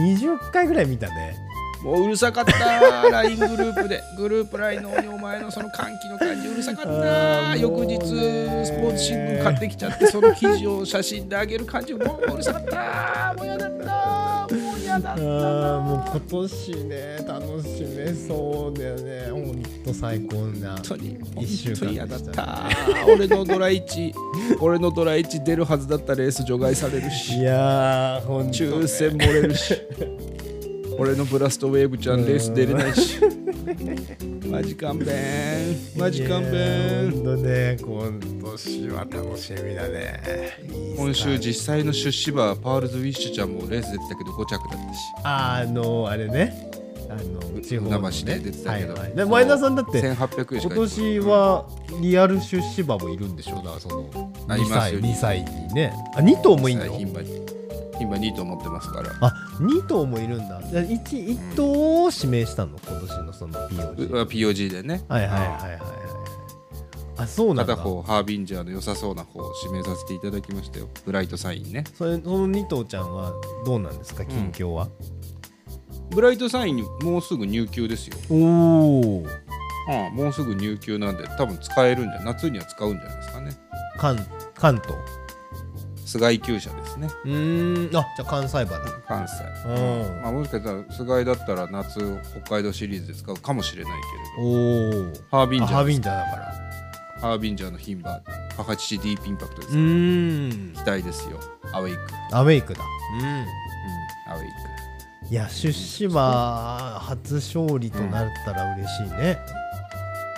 20回ぐらい見たねもううるさかった LINE グループで。グループ LINE のお前のその歓喜の感じうるさかっあたー翌日スポーツ新聞買ってきちゃってその記事を写真であげる感じ。もううるさかった。もうやだった。もうやあーもう今年ね楽しめそうだよね。ほんと最高な本当に一週間嫌だっでた。俺のドラ1 俺のドラ1出るはずだったレース除外されるいしやーね、抽選漏れるし 俺のブラストウェーブちゃんレース出れないし。マジ勘弁。マジ勘弁。ほんとね今年は楽しみだね。いい今週ス実際の出資馬パールズ・ウィッシュちゃんもレース出てたけど5着だったし。あのあれね。あの地方の、ね、で出てたけど。はいはい、で前田さんだって1800円し今か年はリアル出資馬もいるんでしょだからその2あいます歳よ。2歳にね。あ2頭もいんの？牝馬に牝馬2と思ってますから。あ2頭もいるんだ。じゃあ 1, 一頭を指名したの？今年のその POG う POG でね。はいはいはいはいはい。あそうなんだ。片方ハービンジャーの良さそうな方を指名させていただきましたよ。ブライトサインね。それその2頭ちゃんはどうなんですか？近況は、ブライトサインにもうすぐ入球ですよ、おおああもうすぐ入球なんで多分使えるんじゃ夏には使うんじゃないですかね。関関東？菅井厩舎ですね。うーん。あじゃあ関西馬だ。関西。うん。まあ、もしかしたら菅井だったら夏北海道シリーズで使うかもしれないけれど。おおハービンジャーハービンジャーだから。ハービンジャーの牝馬母父ディープインパクトです、うーん。期待ですよ。アウェイク、アウェイクだ。うん。うん、アウェイいや出資馬初勝利となったら嬉しいね、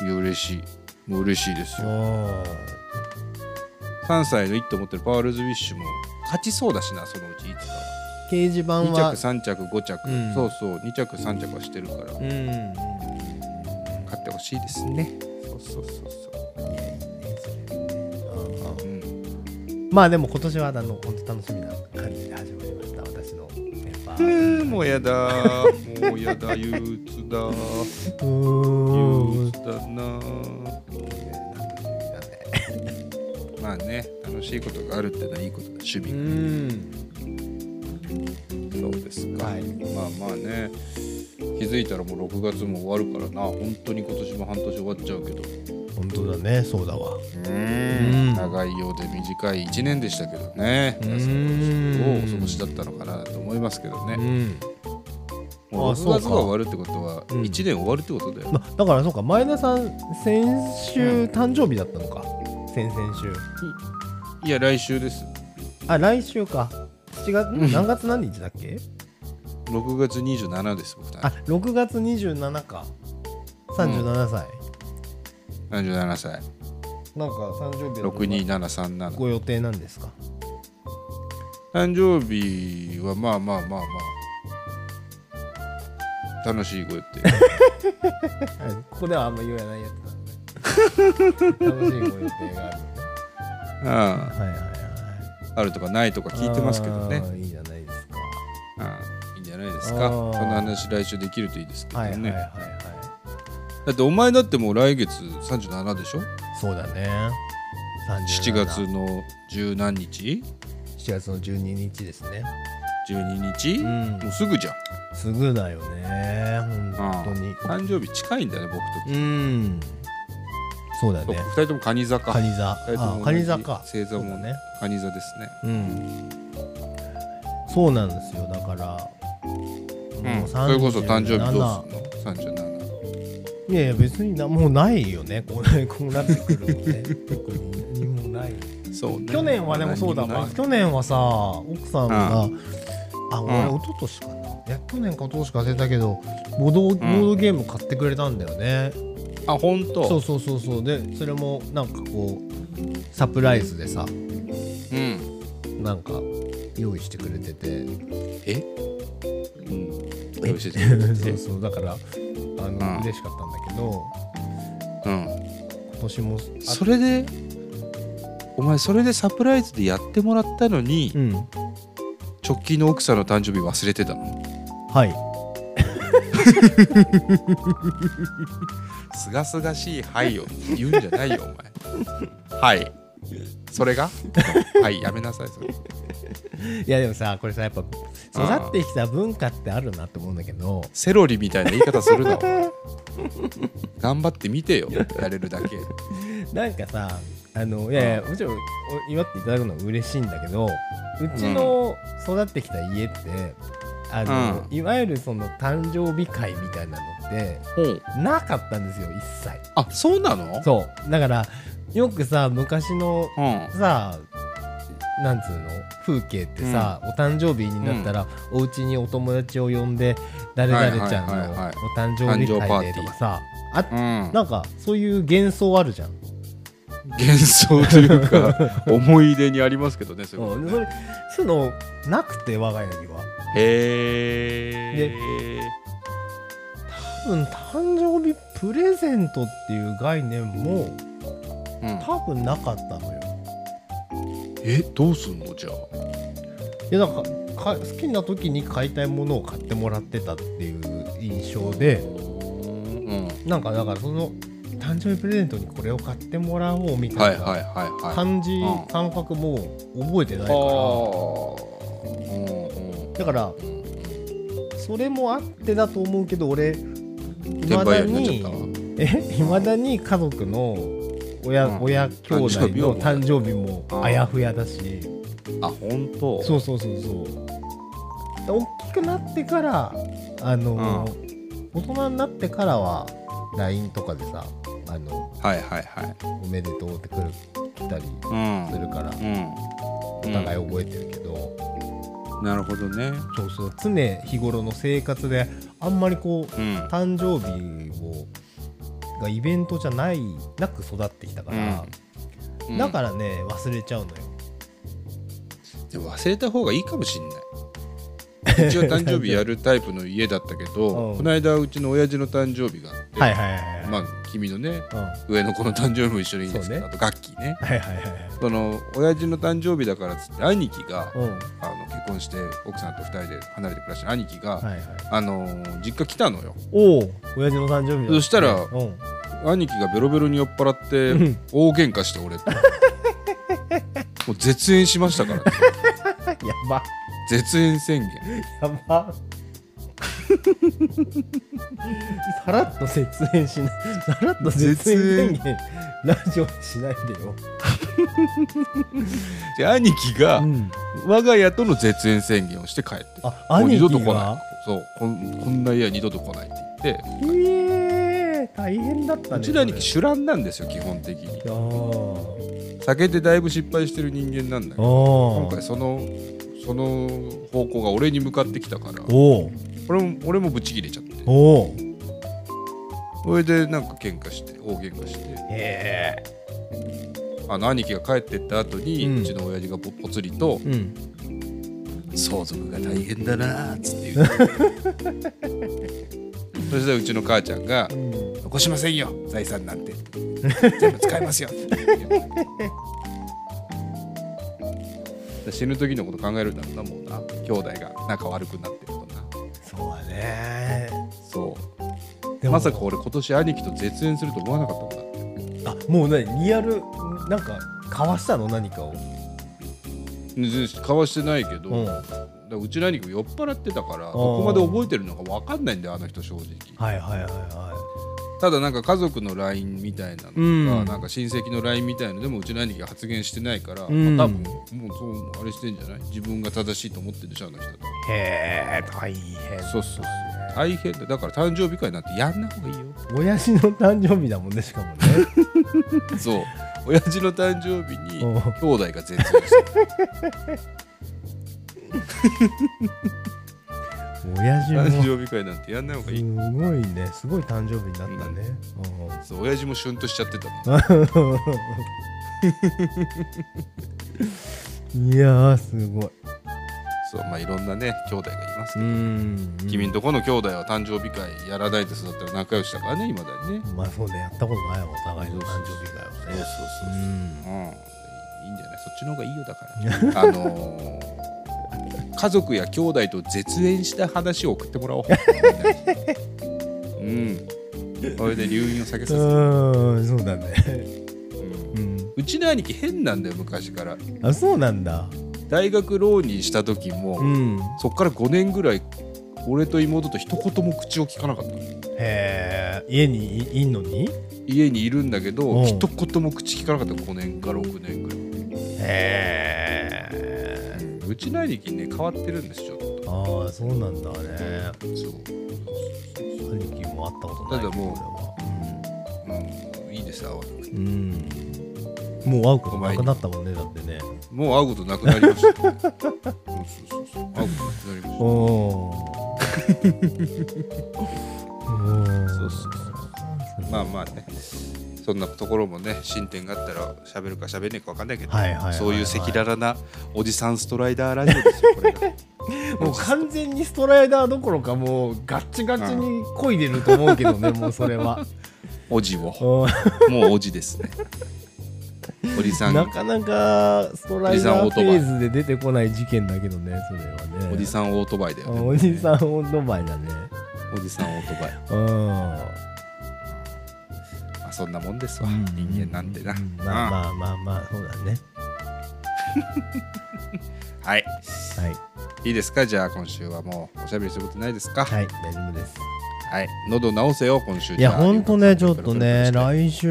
クいや嬉しい。もう嬉しいですおよお3歳の1と思ってるパールズ・ウィッシュも勝ちそうだしなそのうちいつかは。掲示板2は着3着5着、うん。そうそう2着3着はしてるから。うん。勝ってほしいですね。そうそうそうそう。まあでも今年はあの本当楽しみな感じで始まりました私のメンバー。もうやだ。もうやだ憂鬱だ。うーん。憂鬱だなまあね楽しいことがあるってのはいいことだ趣味うん。そうですか、はい。まあまあね気づいたらもう6月も終わるからな。本当に今年も半年終わっちゃうけど。本当だねそうだわ。うん。長いようで短い1年でしたけどね。うん。皆さんどうお過ごしだったのかなと思いますけどね。うん。もう6あそうか。月が終わるってことはうん。1年終わるってことだよ、まだからそうか前田さん先週誕生日だったのか先々週。いや来週です。あ来週か。7月？ん。何月何日だっけ？6月27です僕あ6月27か。37歳、37歳。なんか誕生日は62737ご予定なんですか？誕生日はまあまあまあまあ。楽しいご予定。は いここではあんま言えないやつ楽しいご予定がある。あはいはいはい。ああるとかないとか聞いてますけどね。あーいいじゃないですか。ああいいんじゃないですか。あこーの話来週できるといいですけどね、はいはいはいはいだってお前だってもう来月37でしょ？そうだね。7 37月の十何日？7月の12日ですね。12日、うん。もうすぐじゃん。すぐだよね本当に。誕生日近いんだよね僕とうんそうだね。僕2人とも蟹座か。カニ座。二人ともあカニ座か。星座もね蟹座ですね。うん。そうなんですよ。だからうん、それこそ誕生日どうすんの ?37 いやいや別になもうないよね。こう こうなってくるとね。特に何もない。そうね。去年はでもそうだわ。去年はさ奥さんが、あ俺うん。一昨年かな。いや去年か一昨年か忘れたけどボードボードゲーム買ってくれたんだよね、あ本当？そうそうそうそう。でそれもなんかこうサプライズでさうん。なんか用意してくれてて。え？うん。用意してて そうそうだからあの、ん。嬉しかったんだけどうん。今年もあそれで？お前それでサプライズでやってもらったのにうん。直近の奥さんの誕生日忘れてたの？はい すがすがしい「はい」を言うんじゃないよお前。はい。それが？はいやめなさいそれ。いやでもさこれさやっぱ育ってきた文化ってあるなと思うんだけど。セロリみたいな言い方するなお前。頑張ってみてよやれるだけ。なんかさあのいやいやもちろんお祝っていただくのは嬉しいんだけどうちの育ってきた家って、あの、いわゆるその誕生日会みたいなのってなかったんですよ一切。あそうなの？そう。だからよくさ昔のうん。さなんつうの？風景ってさ、お誕生日になったら、お家にお友達を呼んで誰々ちゃんのお誕生日会でとかさあうん。なんかそういう幻想あるじゃん、幻想というか 思い出にありますけどねそれはうん、それそういうのなくて我が家にはへえ多分誕生日プレゼントっていう概念もうん。多分なかったのよ。えどうすんのじゃあ？いやなんかか好きな時に買いたいものを買ってもらってたっていう印象でうん。なんかだからその誕生日プレゼントにこれを買ってもらおうみたいいはいはいはい。感じ、うん。感覚も覚えてないかあー。らだからそれもあってだと思うけど俺い転売屋にえいまだに家族の親,、うん。親兄弟の誕生日も。うん。あやふやだし。あ本当？そうそうそうそう。大きくなってからあの、大人になってからは LINE とかでさあのはいはいはい。おめでとうって来る来たりうん。するから、うん。お互い覚えてるけど、なるほどね。そうそう。常日頃の生活であんまりこううん。誕生日をがイベントじゃないなく育ってきたから、うん。だからね忘れちゃうのよ。でも忘れた方がいいかもしんないうちは誕生日やるタイプの家だったけど、うん。この間うちの親父の誕生日があって、はいはいはいはい、まあ君のねうん、はい上の子の誕生日も一緒にいいんですけど、ね。あとガッキーね。はいはいはいその親父の誕生日だからっつって兄貴が、うん。あの結婚して奥さんと二人で離れて暮らしてる兄貴が、はいはい。あの実家来たのよ。おお親父の誕生日だってそしたらうん。兄貴がベロベロに酔っ払ってうん。大喧嘩して俺と。もう絶縁しましたからね。やば絶縁宣言。やば。さらっと絶縁しない。さらっと絶縁宣言。ラジオにしないでよ、で兄貴がうん、我が家との絶縁宣言をして帰って。あもう二兄貴度と来ない。がそう。こんこんな家は二度と来ないって言って。えー、大変だったねうちの兄貴酒乱なんですよ基本的に。あー。酒でだいぶ失敗してる人間なんだけど。今あ回そのその方向が俺に向かってきたからおお俺も俺もブチ切れちゃって。おおそれでなんか喧嘩して大喧嘩して。へえ。あの兄貴が帰ってった後に、ううんちの親父がぽぽつりとうん「相続が大変だな」っつって言って そしたらうちの母ちゃんがうん「残しませんよ財産なんて。全部使いますよ」死ぬ時のこと考えるんだろうなもうな。兄弟が仲悪くなってるとな。そうだね。そう。でもまさか俺今年兄貴と絶縁すると思わなかったもんだってあもうねリアルなんか交わしたの？何かを。交わしてないけど、うんらうちの兄酔っ払ってたからんどこまで覚えてるのか分かんないんだよあの人正直。はいはいはいはただなんか家族の LINE みたいなのとか、うん。なんか親戚の LINE みたいのでもうちの兄貴が発言してないから、うん。まあ多分もうそうあれしてんじゃない？自分が正しいと思ってるでしょあの人へえ大変そうそうそう。大変だ。だから誕生日会なんてやんない方がいいよ。親父の誕生日だもんねしかもね。そう。親父の誕生日にうん。兄弟が絶縁して 親父も誕生日会なんてやんない方がいい、すごいね。すごい誕生日になったね、そう親父もシュンとしちゃってた いやーすごい。そうまあいろんなね兄弟がいますけど、ん。君んとこの兄弟は誕生日会やらないで育ったら仲良しだからねいまだにね。まあそうね。やったことないわお互いの誕生日会はね。そうそうそう。うん。うん。いいんじゃない？そっちの方がいいよだから。あのー家族や兄弟と絶縁した話を送ってもらおう。うん。それで留飲を下げさせて、うんそうだね。うん。うんうちの兄貴変なんだよ昔から。あそうなんだ。大学浪人した時も、うん。そっから5年ぐらい俺と妹と一言も口を聞かなかった。のへえ家にいいんのに？家にいるんだけど、うん。一言も口聞かなかった。5年か6年ぐらい。へえうちの兄貴ね変わってるんですちょっとああそうなんだね。そう。兄貴も会ったことないただもうううんいいです会わなくて。うん。もう会うことなくなったもんねだってね。もう会うことなくなりました。そうそうそうそう。会うことなくなりました。おお そうそうそう。まあまあねそんなところもね進展があったら喋るか喋んねえか分かんないけど、そういう赤裸々なおじさんストライダーラジオですよこれが。もう完全にストライダーどころかもうガッチガチに漕いでると思うけどね もうそれは。おじを。おもうおじですね。おじさん。なかなかストライダーフェーズで出てこない事件だけどねそれはね。おじさんオートバイだよね。おじさんオートバイだね。おじさんオートバイ、うん。まそんなもんですわ、人間なんてな、うんまあまあまあまあそうだねはいはいいいですかじゃあ今週はもうおしゃべりすることないですかはい大丈夫ですはい喉直せよ今週いやほんとねちょっとね来週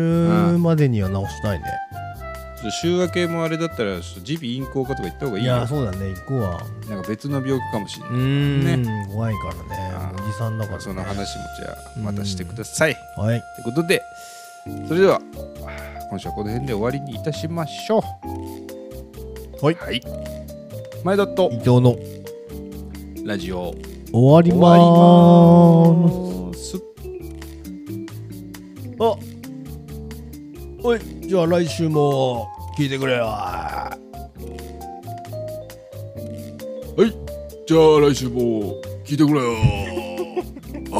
までには直したいね週明けもあれだったら耳鼻咽喉科とか行った方がいいいやそうだね行こうわなんか別の病気かもしれない、うんね怖いからねおじさんだからねその話もじゃあまたしてくださいはいということでそれでは今週はこの辺で終わりにいたしましょう。はい。はい。前田と伊藤のラジオ。終わり終ます。あおいじゃあ来週も聞いてくれよ。はい。じゃあ来週も聞いてくれよ。ああ